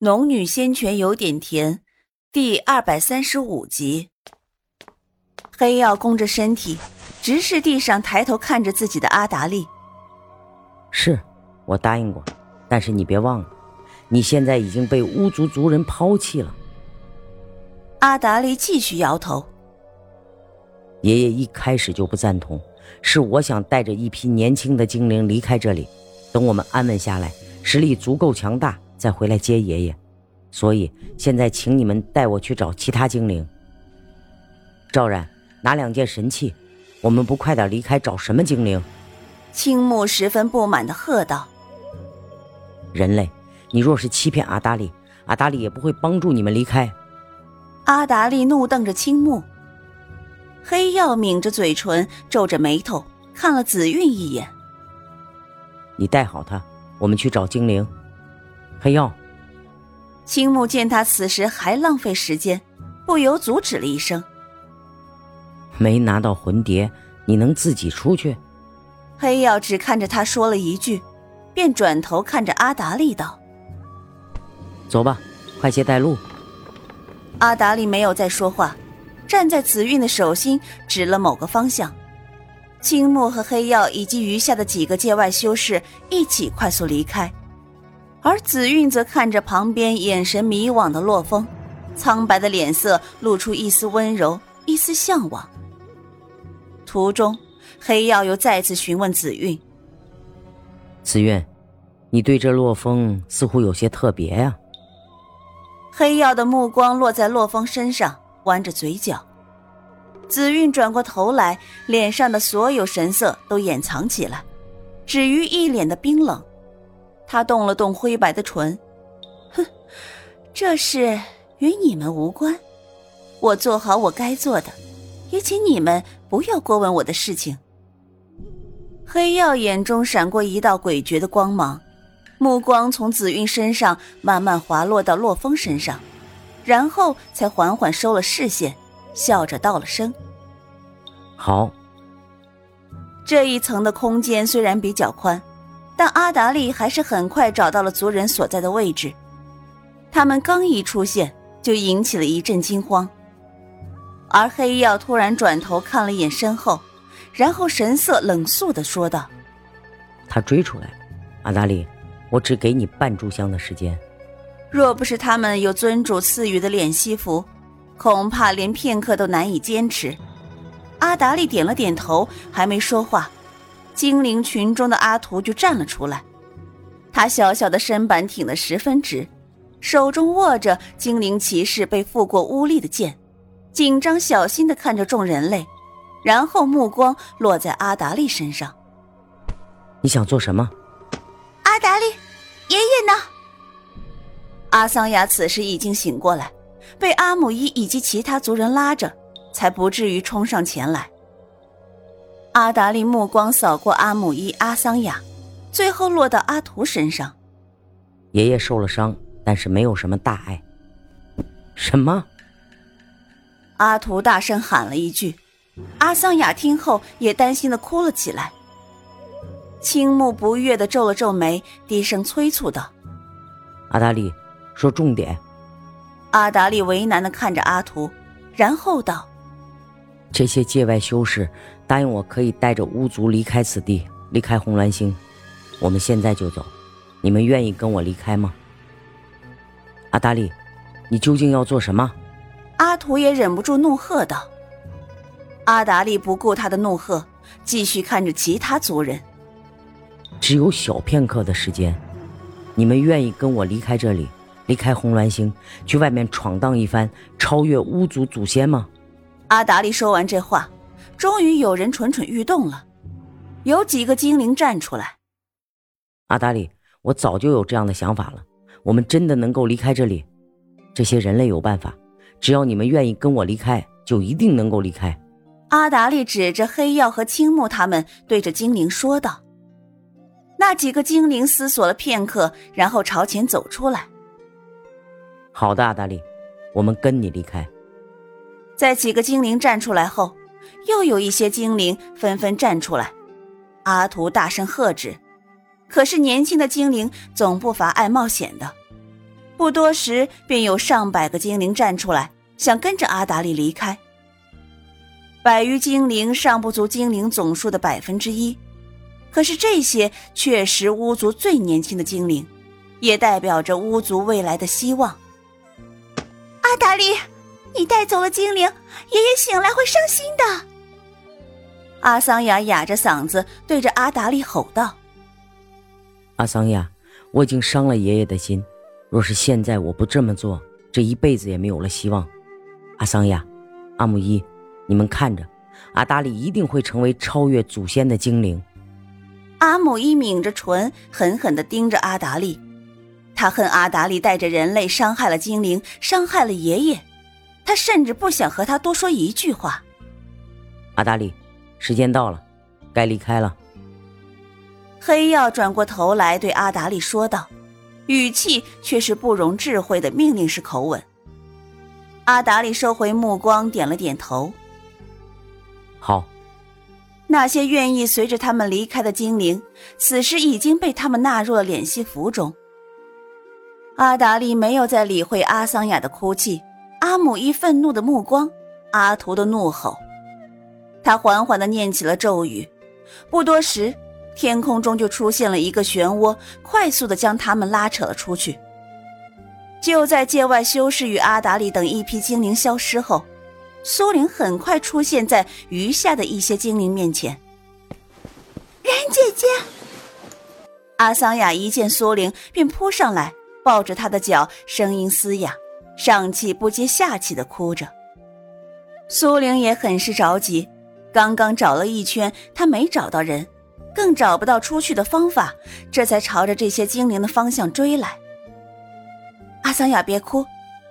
农女仙泉有点甜，第二百三十五集。黑曜弓着身体，直视地上，抬头看着自己的阿达利。是，我答应过，但是你别忘了，你现在已经被巫族族人抛弃了。阿达利继续摇头。爷爷一开始就不赞同，是我想带着一批年轻的精灵离开这里，等我们安稳下来，实力足够强大。再回来接爷爷，所以现在请你们带我去找其他精灵。赵然，拿两件神器，我们不快点离开，找什么精灵？青木十分不满的喝道：“人类，你若是欺骗阿达利，阿达利也不会帮助你们离开。”阿达利怒瞪着青木，黑曜抿着嘴唇，皱着眉头看了紫韵一眼：“你带好他，我们去找精灵。”黑曜，青木见他此时还浪费时间，不由阻止了一声：“没拿到魂蝶，你能自己出去？”黑曜只看着他说了一句，便转头看着阿达利道：“走吧，快些带路。”阿达利没有再说话，站在紫韵的手心，指了某个方向。青木和黑曜以及余下的几个界外修士一起快速离开。而紫韵则看着旁边眼神迷惘的洛风，苍白的脸色露出一丝温柔，一丝向往。途中，黑曜又再次询问紫韵：“紫韵，你对这洛风似乎有些特别呀？”黑曜的目光落在洛风身上，弯着嘴角。紫韵转过头来，脸上的所有神色都掩藏起来，止于一脸的冰冷。他动了动灰白的唇，哼，这事与你们无关，我做好我该做的，也请你们不要过问我的事情。黑曜眼中闪过一道诡谲的光芒，目光从紫韵身上慢慢滑落到洛风身上，然后才缓缓收了视线，笑着道了声：“好。”这一层的空间虽然比较宽。但阿达利还是很快找到了族人所在的位置，他们刚一出现，就引起了一阵惊慌。而黑曜突然转头看了一眼身后，然后神色冷肃的说道：“他追出来了，阿达利，我只给你半炷香的时间。若不是他们有尊主赐予的脸息符，恐怕连片刻都难以坚持。”阿达利点了点头，还没说话。精灵群中的阿图就站了出来，他小小的身板挺得十分直，手中握着精灵骑士被附过巫力的剑，紧张小心的看着众人类，然后目光落在阿达利身上。你想做什么？阿达利，爷爷呢？阿桑雅此时已经醒过来，被阿姆伊以及其他族人拉着，才不至于冲上前来。阿达利目光扫过阿姆伊、阿桑雅，最后落到阿图身上。爷爷受了伤，但是没有什么大碍。什么？阿图大声喊了一句。阿桑雅听后也担心的哭了起来。青木不悦的皱了皱眉，低声催促道：“阿达利，说重点。”阿达利为难的看着阿图，然后道：“这些界外修士。”答应我可以带着巫族离开此地，离开红鸾星。我们现在就走，你们愿意跟我离开吗？阿达利，你究竟要做什么？阿图也忍不住怒喝道。阿达利不顾他的怒喝，继续看着其他族人。只有小片刻的时间，你们愿意跟我离开这里，离开红鸾星，去外面闯荡一番，超越巫族祖先吗？阿达利说完这话。终于有人蠢蠢欲动了，有几个精灵站出来。阿达里，我早就有这样的想法了。我们真的能够离开这里？这些人类有办法，只要你们愿意跟我离开，就一定能够离开。阿达利指着黑曜和青木他们，对着精灵说道。那几个精灵思索了片刻，然后朝前走出来。好的，阿达利，我们跟你离开。在几个精灵站出来后。又有一些精灵纷纷站出来，阿图大声喝止。可是年轻的精灵总不乏爱冒险的，不多时，便有上百个精灵站出来，想跟着阿达利离开。百余精灵尚不足精灵总数的百分之一，可是这些确实巫族最年轻的精灵，也代表着巫族未来的希望。阿达利，你带走了精灵，爷爷醒来会伤心的。阿桑雅哑着嗓子对着阿达利吼道：“阿桑雅，我已经伤了爷爷的心。”若是现在我不这么做，这一辈子也没有了希望。阿桑雅，阿姆伊，你们看着，阿达利一定会成为超越祖先的精灵。阿姆伊抿着唇，狠狠地盯着阿达利。他恨阿达利带着人类伤害了精灵，伤害了爷爷。他甚至不想和他多说一句话。阿达利，时间到了，该离开了。黑曜转过头来对阿达利说道。语气却是不容置喙的命令式口吻。阿达利收回目光，点了点头。好。那些愿意随着他们离开的精灵，此时已经被他们纳入了敛息符中。阿达利没有再理会阿桑雅的哭泣，阿姆伊愤怒的目光，阿图的怒吼。他缓缓的念起了咒语，不多时。天空中就出现了一个漩涡，快速的将他们拉扯了出去。就在界外修士与阿达里等一批精灵消失后，苏玲很快出现在余下的一些精灵面前。然姐姐，阿桑雅一见苏玲便扑上来，抱着她的脚，声音嘶哑，上气不接下气的哭着。苏玲也很是着急，刚刚找了一圈，她没找到人。更找不到出去的方法，这才朝着这些精灵的方向追来。阿桑雅，别哭，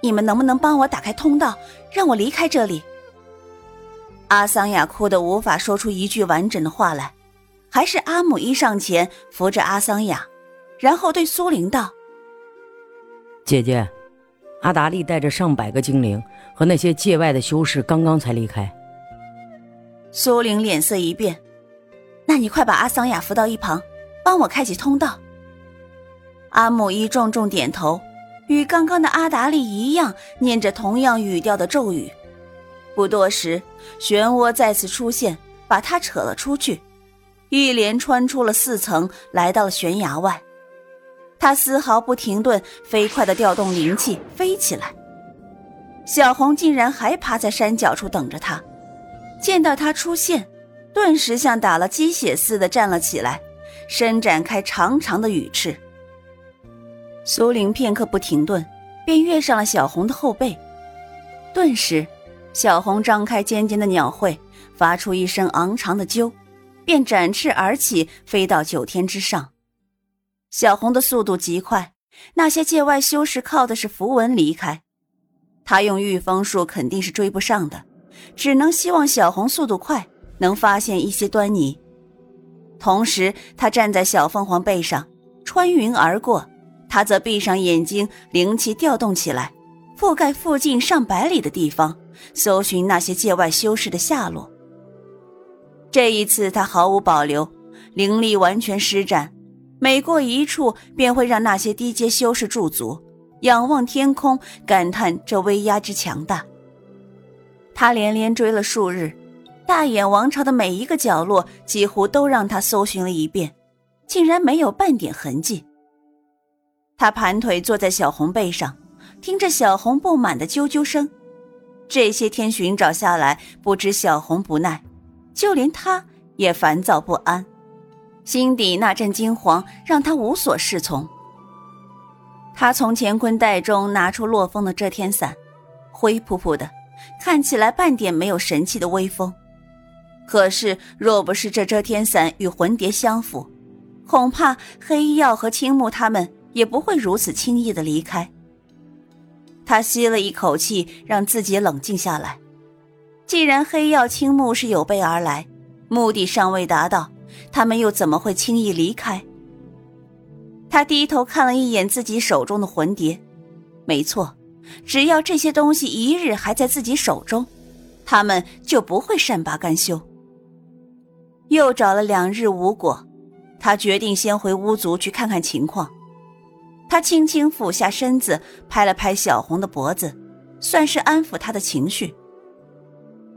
你们能不能帮我打开通道，让我离开这里？阿桑雅哭得无法说出一句完整的话来，还是阿姆一上前扶着阿桑雅，然后对苏玲道：“姐姐，阿达利带着上百个精灵和那些界外的修士刚刚才离开。”苏玲脸色一变。那你快把阿桑雅扶到一旁，帮我开启通道。阿姆伊重重点头，与刚刚的阿达利一样，念着同样语调的咒语。不多时，漩涡再次出现，把他扯了出去，一连穿出了四层，来到了悬崖外。他丝毫不停顿，飞快地调动灵气，飞起来。小红竟然还趴在山脚处等着他，见到他出现。顿时像打了鸡血似的站了起来，伸展开长长的羽翅。苏玲片刻不停顿，便跃上了小红的后背。顿时，小红张开尖尖的鸟喙，发出一声昂长的啾，便展翅而起，飞到九天之上。小红的速度极快，那些界外修士靠的是符文离开，他用御风术肯定是追不上的，只能希望小红速度快。能发现一些端倪，同时他站在小凤凰背上，穿云而过。他则闭上眼睛，灵气调动起来，覆盖附近上百里的地方，搜寻那些界外修士的下落。这一次他毫无保留，灵力完全施展，每过一处便会让那些低阶修士驻足，仰望天空，感叹这威压之强大。他连连追了数日。大眼王朝的每一个角落几乎都让他搜寻了一遍，竟然没有半点痕迹。他盘腿坐在小红背上，听着小红不满的啾啾声。这些天寻找下来，不知小红不耐，就连他也烦躁不安，心底那阵惊慌让他无所适从。他从乾坤袋中拿出洛风的遮天伞，灰扑扑的，看起来半点没有神气的微风。可是，若不是这遮天伞与魂蝶相符，恐怕黑曜和青木他们也不会如此轻易的离开。他吸了一口气，让自己冷静下来。既然黑曜、青木是有备而来，目的尚未达到，他们又怎么会轻易离开？他低头看了一眼自己手中的魂蝶，没错，只要这些东西一日还在自己手中，他们就不会善罢甘休。又找了两日无果，他决定先回巫族去看看情况。他轻轻俯下身子，拍了拍小红的脖子，算是安抚她的情绪。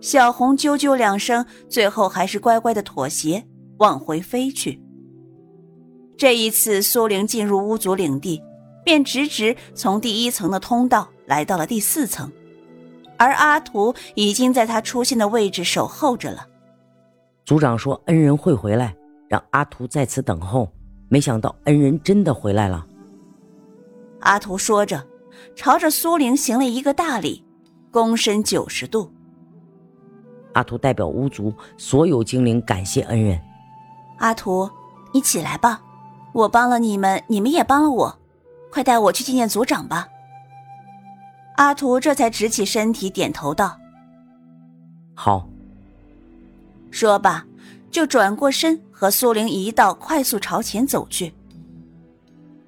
小红啾啾两声，最后还是乖乖的妥协，往回飞去。这一次，苏玲进入巫族领地，便直直从第一层的通道来到了第四层，而阿图已经在他出现的位置守候着了。族长说恩人会回来，让阿图在此等候。没想到恩人真的回来了。阿图说着，朝着苏玲行了一个大礼，躬身九十度。阿图代表巫族所有精灵感谢恩人。阿图，你起来吧，我帮了你们，你们也帮了我，快带我去见见族长吧。阿图这才直起身体，点头道：“好。”说罢，就转过身和苏玲一道快速朝前走去。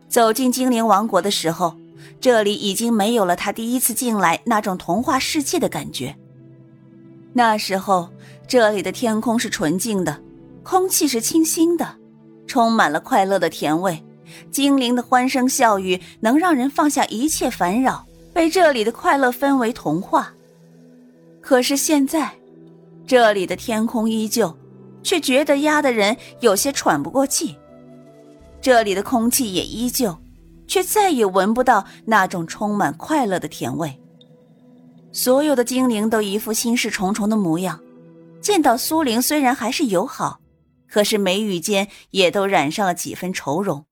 走进精灵王国的时候，这里已经没有了他第一次进来那种童话世界的感觉。那时候，这里的天空是纯净的，空气是清新的，充满了快乐的甜味。精灵的欢声笑语能让人放下一切烦扰，被这里的快乐氛围同化。可是现在，这里的天空依旧，却觉得压得人有些喘不过气。这里的空气也依旧，却再也闻不到那种充满快乐的甜味。所有的精灵都一副心事重重的模样，见到苏玲虽然还是友好，可是眉宇间也都染上了几分愁容。